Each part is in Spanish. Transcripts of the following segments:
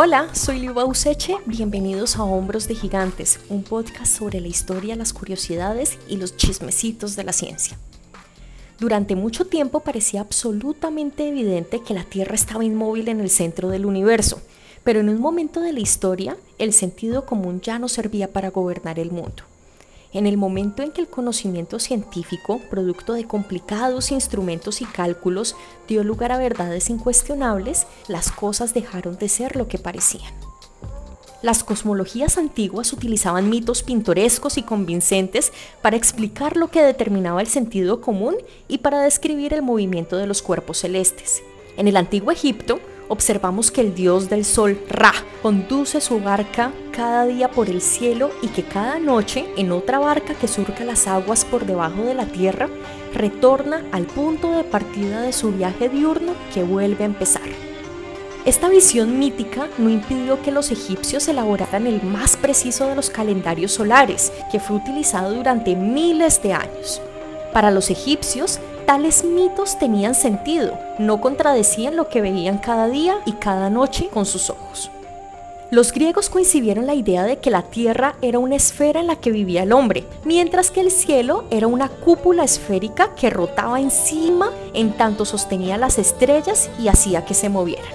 Hola, soy Liuba Useche, bienvenidos a Hombros de Gigantes, un podcast sobre la historia, las curiosidades y los chismecitos de la ciencia. Durante mucho tiempo parecía absolutamente evidente que la Tierra estaba inmóvil en el centro del universo, pero en un momento de la historia el sentido común ya no servía para gobernar el mundo. En el momento en que el conocimiento científico, producto de complicados instrumentos y cálculos, dio lugar a verdades incuestionables, las cosas dejaron de ser lo que parecían. Las cosmologías antiguas utilizaban mitos pintorescos y convincentes para explicar lo que determinaba el sentido común y para describir el movimiento de los cuerpos celestes. En el antiguo Egipto, observamos que el dios del sol, Ra, conduce su barca cada día por el cielo y que cada noche, en otra barca que surca las aguas por debajo de la tierra, retorna al punto de partida de su viaje diurno que vuelve a empezar. Esta visión mítica no impidió que los egipcios elaboraran el más preciso de los calendarios solares, que fue utilizado durante miles de años. Para los egipcios, tales mitos tenían sentido, no contradecían lo que veían cada día y cada noche con sus ojos. Los griegos coincidieron la idea de que la tierra era una esfera en la que vivía el hombre, mientras que el cielo era una cúpula esférica que rotaba encima en tanto sostenía las estrellas y hacía que se movieran.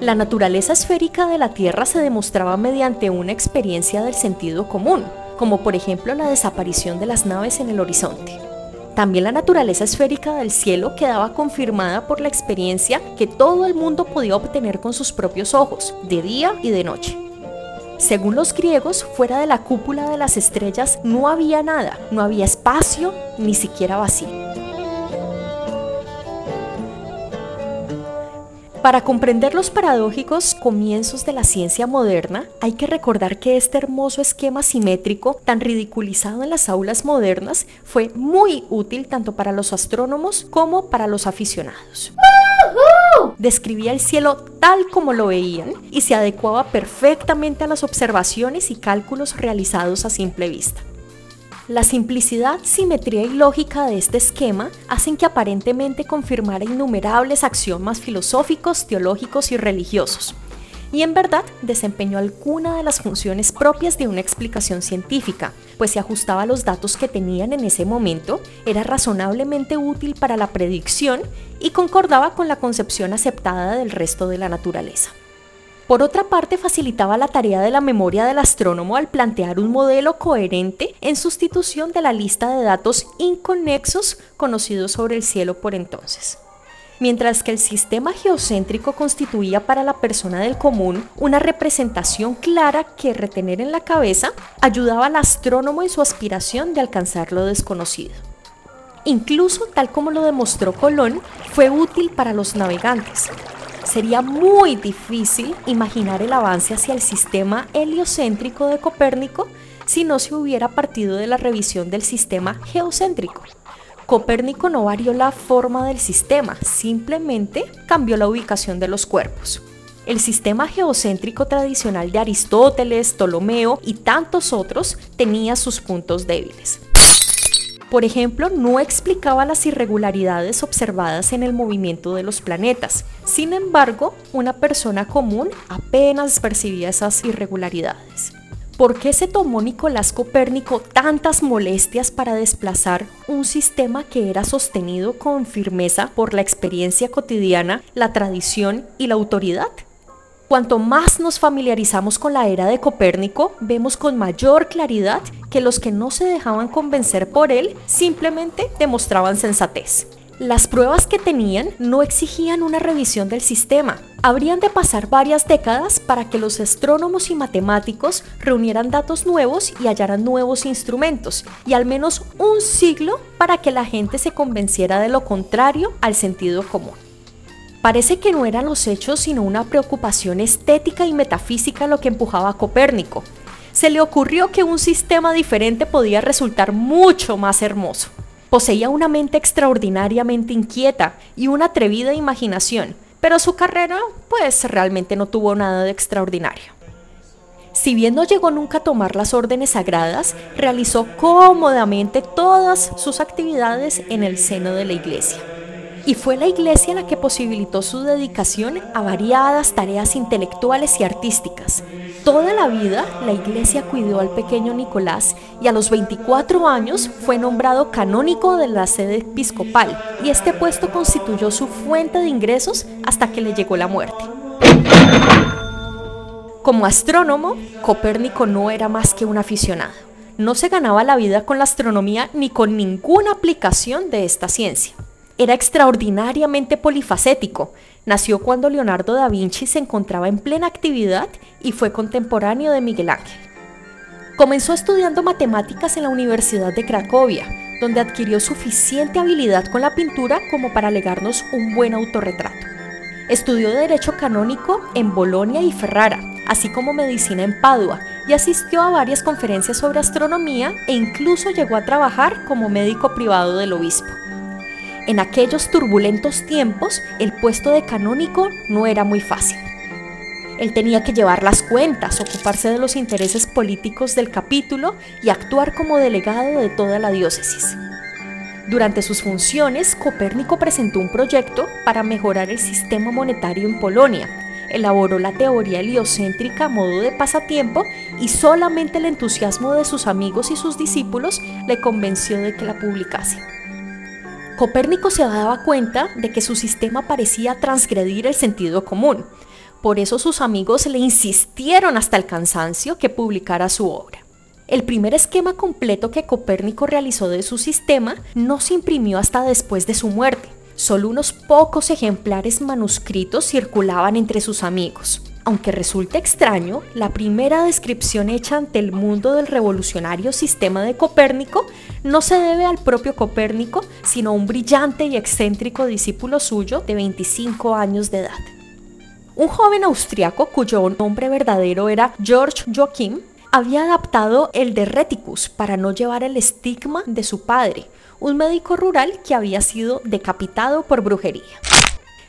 La naturaleza esférica de la Tierra se demostraba mediante una experiencia del sentido común, como por ejemplo la desaparición de las naves en el horizonte. También la naturaleza esférica del cielo quedaba confirmada por la experiencia que todo el mundo podía obtener con sus propios ojos, de día y de noche. Según los griegos, fuera de la cúpula de las estrellas no había nada, no había espacio, ni siquiera vacío. Para comprender los paradójicos comienzos de la ciencia moderna, hay que recordar que este hermoso esquema simétrico, tan ridiculizado en las aulas modernas, fue muy útil tanto para los astrónomos como para los aficionados. Describía el cielo tal como lo veían y se adecuaba perfectamente a las observaciones y cálculos realizados a simple vista. La simplicidad, simetría y lógica de este esquema hacen que aparentemente confirmara innumerables axiomas filosóficos, teológicos y religiosos, y en verdad desempeñó alguna de las funciones propias de una explicación científica, pues se ajustaba a los datos que tenían en ese momento, era razonablemente útil para la predicción y concordaba con la concepción aceptada del resto de la naturaleza. Por otra parte, facilitaba la tarea de la memoria del astrónomo al plantear un modelo coherente en sustitución de la lista de datos inconexos conocidos sobre el cielo por entonces. Mientras que el sistema geocéntrico constituía para la persona del común una representación clara que retener en la cabeza, ayudaba al astrónomo en su aspiración de alcanzar lo desconocido. Incluso, tal como lo demostró Colón, fue útil para los navegantes, Sería muy difícil imaginar el avance hacia el sistema heliocéntrico de Copérnico si no se hubiera partido de la revisión del sistema geocéntrico. Copérnico no varió la forma del sistema, simplemente cambió la ubicación de los cuerpos. El sistema geocéntrico tradicional de Aristóteles, Ptolomeo y tantos otros tenía sus puntos débiles. Por ejemplo, no explicaba las irregularidades observadas en el movimiento de los planetas. Sin embargo, una persona común apenas percibía esas irregularidades. ¿Por qué se tomó Nicolás Copérnico tantas molestias para desplazar un sistema que era sostenido con firmeza por la experiencia cotidiana, la tradición y la autoridad? Cuanto más nos familiarizamos con la era de Copérnico, vemos con mayor claridad que los que no se dejaban convencer por él simplemente demostraban sensatez. Las pruebas que tenían no exigían una revisión del sistema. Habrían de pasar varias décadas para que los astrónomos y matemáticos reunieran datos nuevos y hallaran nuevos instrumentos, y al menos un siglo para que la gente se convenciera de lo contrario al sentido común. Parece que no eran los hechos sino una preocupación estética y metafísica lo que empujaba a Copérnico. Se le ocurrió que un sistema diferente podía resultar mucho más hermoso. Poseía una mente extraordinariamente inquieta y una atrevida imaginación, pero su carrera pues realmente no tuvo nada de extraordinario. Si bien no llegó nunca a tomar las órdenes sagradas, realizó cómodamente todas sus actividades en el seno de la iglesia. Y fue la iglesia la que posibilitó su dedicación a variadas tareas intelectuales y artísticas. Toda la vida la iglesia cuidó al pequeño Nicolás y a los 24 años fue nombrado canónico de la sede episcopal y este puesto constituyó su fuente de ingresos hasta que le llegó la muerte. Como astrónomo, Copérnico no era más que un aficionado. No se ganaba la vida con la astronomía ni con ninguna aplicación de esta ciencia. Era extraordinariamente polifacético. Nació cuando Leonardo da Vinci se encontraba en plena actividad y fue contemporáneo de Miguel Ángel. Comenzó estudiando matemáticas en la Universidad de Cracovia, donde adquirió suficiente habilidad con la pintura como para legarnos un buen autorretrato. Estudió Derecho Canónico en Bolonia y Ferrara, así como Medicina en Padua, y asistió a varias conferencias sobre astronomía e incluso llegó a trabajar como médico privado del obispo. En aquellos turbulentos tiempos, el puesto de canónico no era muy fácil. Él tenía que llevar las cuentas, ocuparse de los intereses políticos del capítulo y actuar como delegado de toda la diócesis. Durante sus funciones, Copérnico presentó un proyecto para mejorar el sistema monetario en Polonia, elaboró la teoría heliocéntrica a modo de pasatiempo y solamente el entusiasmo de sus amigos y sus discípulos le convenció de que la publicase. Copérnico se daba cuenta de que su sistema parecía transgredir el sentido común. Por eso sus amigos le insistieron hasta el cansancio que publicara su obra. El primer esquema completo que Copérnico realizó de su sistema no se imprimió hasta después de su muerte. Solo unos pocos ejemplares manuscritos circulaban entre sus amigos. Aunque resulte extraño, la primera descripción hecha ante el mundo del revolucionario sistema de Copérnico no se debe al propio Copérnico, sino a un brillante y excéntrico discípulo suyo de 25 años de edad. Un joven austriaco cuyo nombre verdadero era George Joachim había adaptado el de Reticus para no llevar el estigma de su padre, un médico rural que había sido decapitado por brujería.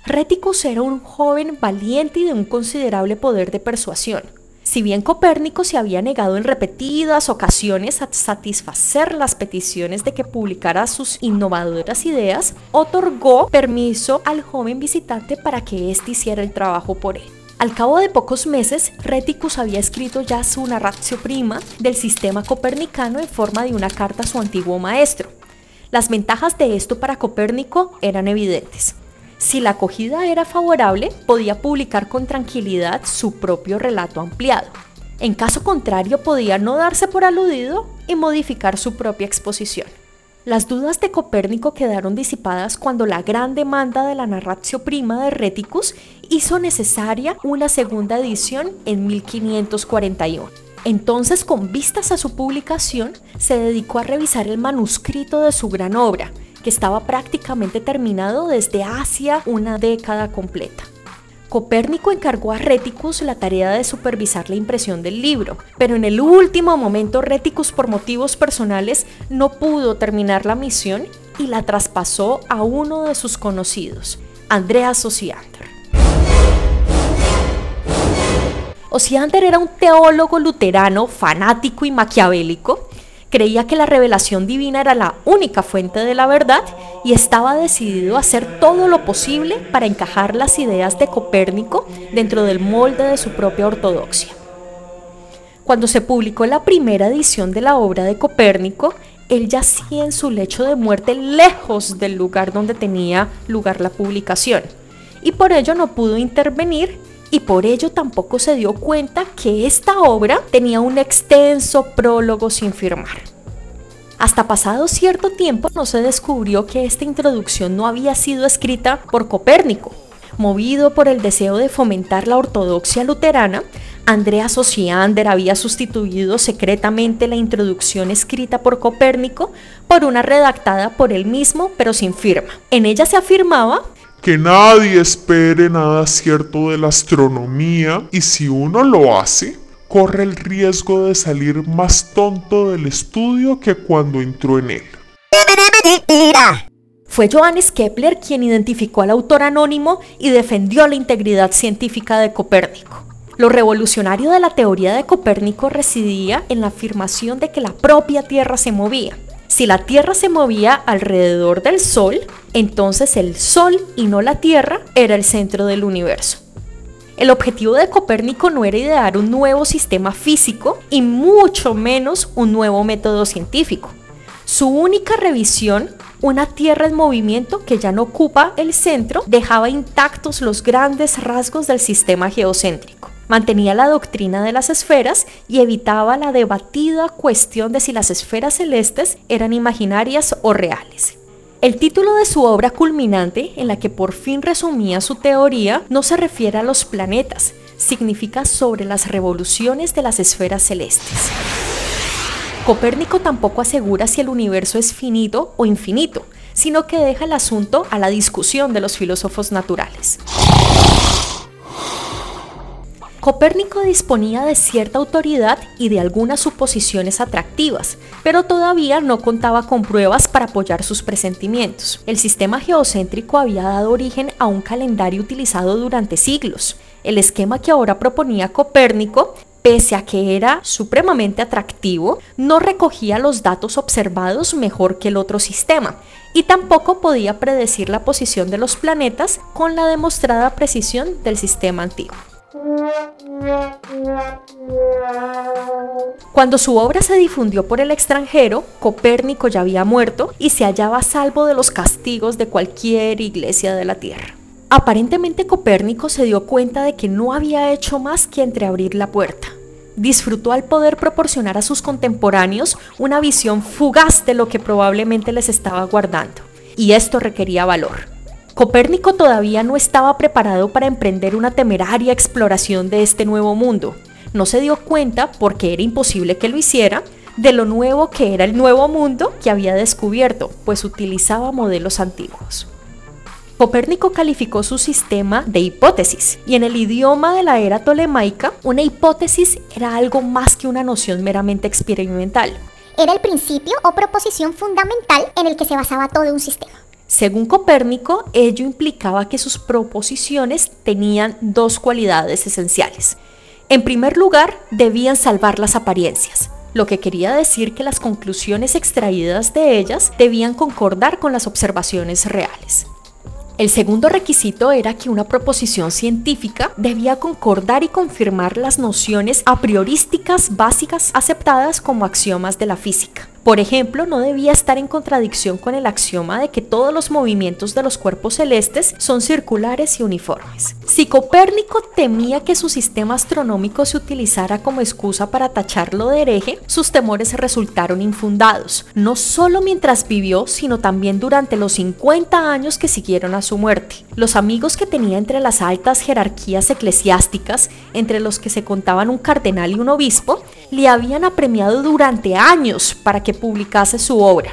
Reticus era un joven valiente y de un considerable poder de persuasión. Si bien Copérnico se había negado en repetidas ocasiones a satisfacer las peticiones de que publicara sus innovadoras ideas, otorgó permiso al joven visitante para que éste hiciera el trabajo por él. Al cabo de pocos meses, Reticus había escrito ya su narratio prima del sistema copernicano en forma de una carta a su antiguo maestro. Las ventajas de esto para Copérnico eran evidentes. Si la acogida era favorable, podía publicar con tranquilidad su propio relato ampliado. En caso contrario, podía no darse por aludido y modificar su propia exposición. Las dudas de Copérnico quedaron disipadas cuando la gran demanda de la narratio prima de Reticus hizo necesaria una segunda edición en 1541. Entonces, con vistas a su publicación, se dedicó a revisar el manuscrito de su gran obra, que estaba prácticamente terminado desde hacia una década completa. Copérnico encargó a Reticus la tarea de supervisar la impresión del libro, pero en el último momento Reticus por motivos personales no pudo terminar la misión y la traspasó a uno de sus conocidos, Andreas Osiander. Osiander era un teólogo luterano fanático y maquiavélico creía que la revelación divina era la única fuente de la verdad y estaba decidido a hacer todo lo posible para encajar las ideas de Copérnico dentro del molde de su propia ortodoxia. Cuando se publicó la primera edición de la obra de Copérnico, él yacía en su lecho de muerte lejos del lugar donde tenía lugar la publicación, y por ello no pudo intervenir y por ello tampoco se dio cuenta que esta obra tenía un extenso prólogo sin firmar. Hasta pasado cierto tiempo no se descubrió que esta introducción no había sido escrita por Copérnico. Movido por el deseo de fomentar la ortodoxia luterana, Andreas Osiander había sustituido secretamente la introducción escrita por Copérnico por una redactada por él mismo pero sin firma. En ella se afirmaba que nadie espere nada cierto de la astronomía y si uno lo hace, corre el riesgo de salir más tonto del estudio que cuando entró en él. Fue Johannes Kepler quien identificó al autor anónimo y defendió la integridad científica de Copérnico. Lo revolucionario de la teoría de Copérnico residía en la afirmación de que la propia Tierra se movía. Si la Tierra se movía alrededor del Sol, entonces el Sol y no la Tierra era el centro del universo. El objetivo de Copérnico no era idear un nuevo sistema físico y mucho menos un nuevo método científico. Su única revisión, una Tierra en movimiento que ya no ocupa el centro, dejaba intactos los grandes rasgos del sistema geocéntrico. Mantenía la doctrina de las esferas y evitaba la debatida cuestión de si las esferas celestes eran imaginarias o reales. El título de su obra culminante, en la que por fin resumía su teoría, no se refiere a los planetas, significa sobre las revoluciones de las esferas celestes. Copérnico tampoco asegura si el universo es finito o infinito, sino que deja el asunto a la discusión de los filósofos naturales. Copérnico disponía de cierta autoridad y de algunas suposiciones atractivas, pero todavía no contaba con pruebas para apoyar sus presentimientos. El sistema geocéntrico había dado origen a un calendario utilizado durante siglos. El esquema que ahora proponía Copérnico pese a que era supremamente atractivo, no recogía los datos observados mejor que el otro sistema y tampoco podía predecir la posición de los planetas con la demostrada precisión del sistema antiguo. Cuando su obra se difundió por el extranjero, Copérnico ya había muerto y se hallaba a salvo de los castigos de cualquier iglesia de la Tierra. Aparentemente Copérnico se dio cuenta de que no había hecho más que entreabrir la puerta. Disfrutó al poder proporcionar a sus contemporáneos una visión fugaz de lo que probablemente les estaba guardando, y esto requería valor. Copérnico todavía no estaba preparado para emprender una temeraria exploración de este nuevo mundo. No se dio cuenta, porque era imposible que lo hiciera, de lo nuevo que era el nuevo mundo que había descubierto, pues utilizaba modelos antiguos. Copérnico calificó su sistema de hipótesis, y en el idioma de la era tolemaica, una hipótesis era algo más que una noción meramente experimental. Era el principio o proposición fundamental en el que se basaba todo un sistema. Según Copérnico, ello implicaba que sus proposiciones tenían dos cualidades esenciales. En primer lugar, debían salvar las apariencias, lo que quería decir que las conclusiones extraídas de ellas debían concordar con las observaciones reales. El segundo requisito era que una proposición científica debía concordar y confirmar las nociones a priorísticas básicas aceptadas como axiomas de la física. Por ejemplo, no debía estar en contradicción con el axioma de que todos los movimientos de los cuerpos celestes son circulares y uniformes. Si Copérnico temía que su sistema astronómico se utilizara como excusa para tacharlo de hereje, sus temores resultaron infundados, no solo mientras vivió, sino también durante los 50 años que siguieron a su muerte. Los amigos que tenía entre las altas jerarquías eclesiásticas, entre los que se contaban un cardenal y un obispo, le habían apremiado durante años para publicase su obra.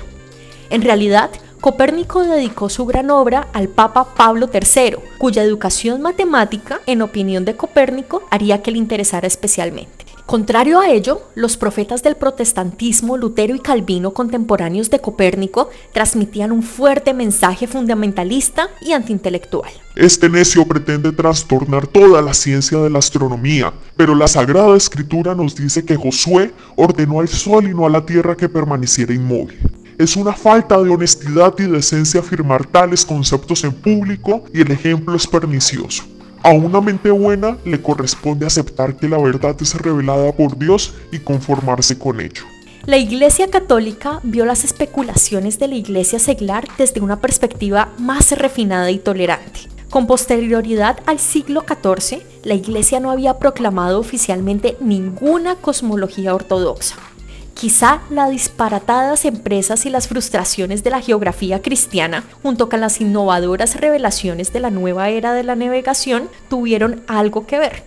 En realidad, Copérnico dedicó su gran obra al Papa Pablo III, cuya educación matemática, en opinión de Copérnico, haría que le interesara especialmente. Contrario a ello, los profetas del protestantismo, Lutero y Calvino, contemporáneos de Copérnico, transmitían un fuerte mensaje fundamentalista y antiintelectual. Este necio pretende trastornar toda la ciencia de la astronomía, pero la Sagrada Escritura nos dice que Josué ordenó al sol y no a la tierra que permaneciera inmóvil. Es una falta de honestidad y decencia afirmar tales conceptos en público y el ejemplo es pernicioso. A una mente buena le corresponde aceptar que la verdad es revelada por Dios y conformarse con ello. La Iglesia Católica vio las especulaciones de la Iglesia seglar desde una perspectiva más refinada y tolerante. Con posterioridad al siglo XIV, la Iglesia no había proclamado oficialmente ninguna cosmología ortodoxa. Quizá las disparatadas empresas y las frustraciones de la geografía cristiana, junto con las innovadoras revelaciones de la nueva era de la navegación, tuvieron algo que ver.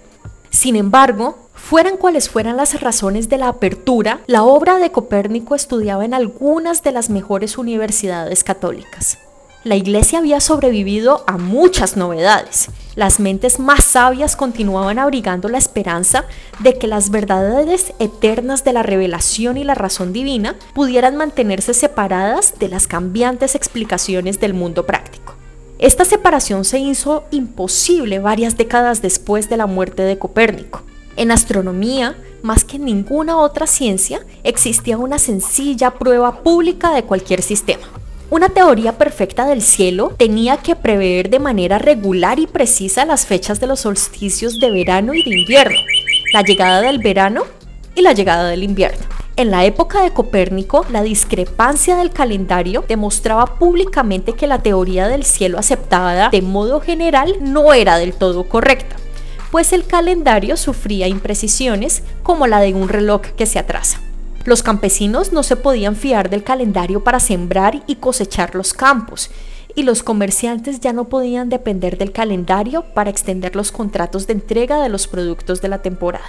Sin embargo, fueran cuales fueran las razones de la apertura, la obra de Copérnico estudiaba en algunas de las mejores universidades católicas. La iglesia había sobrevivido a muchas novedades. Las mentes más sabias continuaban abrigando la esperanza de que las verdades eternas de la revelación y la razón divina pudieran mantenerse separadas de las cambiantes explicaciones del mundo práctico. Esta separación se hizo imposible varias décadas después de la muerte de Copérnico. En astronomía, más que en ninguna otra ciencia, existía una sencilla prueba pública de cualquier sistema. Una teoría perfecta del cielo tenía que prever de manera regular y precisa las fechas de los solsticios de verano y de invierno, la llegada del verano y la llegada del invierno. En la época de Copérnico, la discrepancia del calendario demostraba públicamente que la teoría del cielo aceptada de modo general no era del todo correcta pues el calendario sufría imprecisiones como la de un reloj que se atrasa. Los campesinos no se podían fiar del calendario para sembrar y cosechar los campos, y los comerciantes ya no podían depender del calendario para extender los contratos de entrega de los productos de la temporada.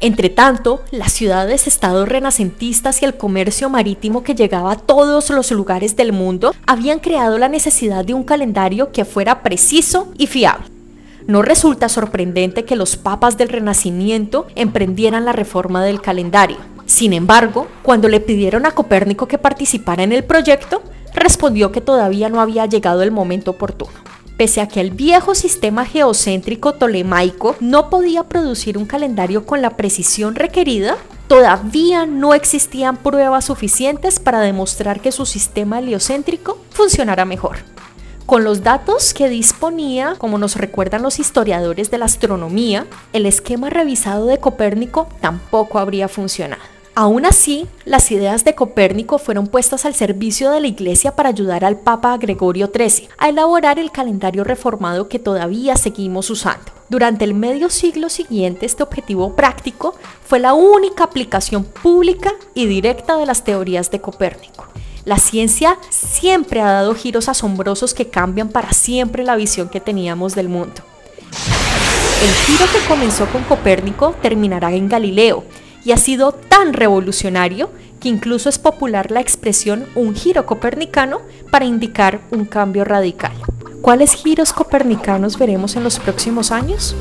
Entre tanto, las ciudades-estados renacentistas y el comercio marítimo que llegaba a todos los lugares del mundo habían creado la necesidad de un calendario que fuera preciso y fiable. No resulta sorprendente que los papas del Renacimiento emprendieran la reforma del calendario. Sin embargo, cuando le pidieron a Copérnico que participara en el proyecto, respondió que todavía no había llegado el momento oportuno. Pese a que el viejo sistema geocéntrico tolemaico no podía producir un calendario con la precisión requerida, todavía no existían pruebas suficientes para demostrar que su sistema heliocéntrico funcionara mejor. Con los datos que disponía, como nos recuerdan los historiadores de la astronomía, el esquema revisado de Copérnico tampoco habría funcionado. Aún así, las ideas de Copérnico fueron puestas al servicio de la Iglesia para ayudar al Papa Gregorio XIII a elaborar el calendario reformado que todavía seguimos usando. Durante el medio siglo siguiente, este objetivo práctico fue la única aplicación pública y directa de las teorías de Copérnico. La ciencia siempre ha dado giros asombrosos que cambian para siempre la visión que teníamos del mundo. El giro que comenzó con Copérnico terminará en Galileo y ha sido tan revolucionario que incluso es popular la expresión un giro copernicano para indicar un cambio radical. ¿Cuáles giros copernicanos veremos en los próximos años?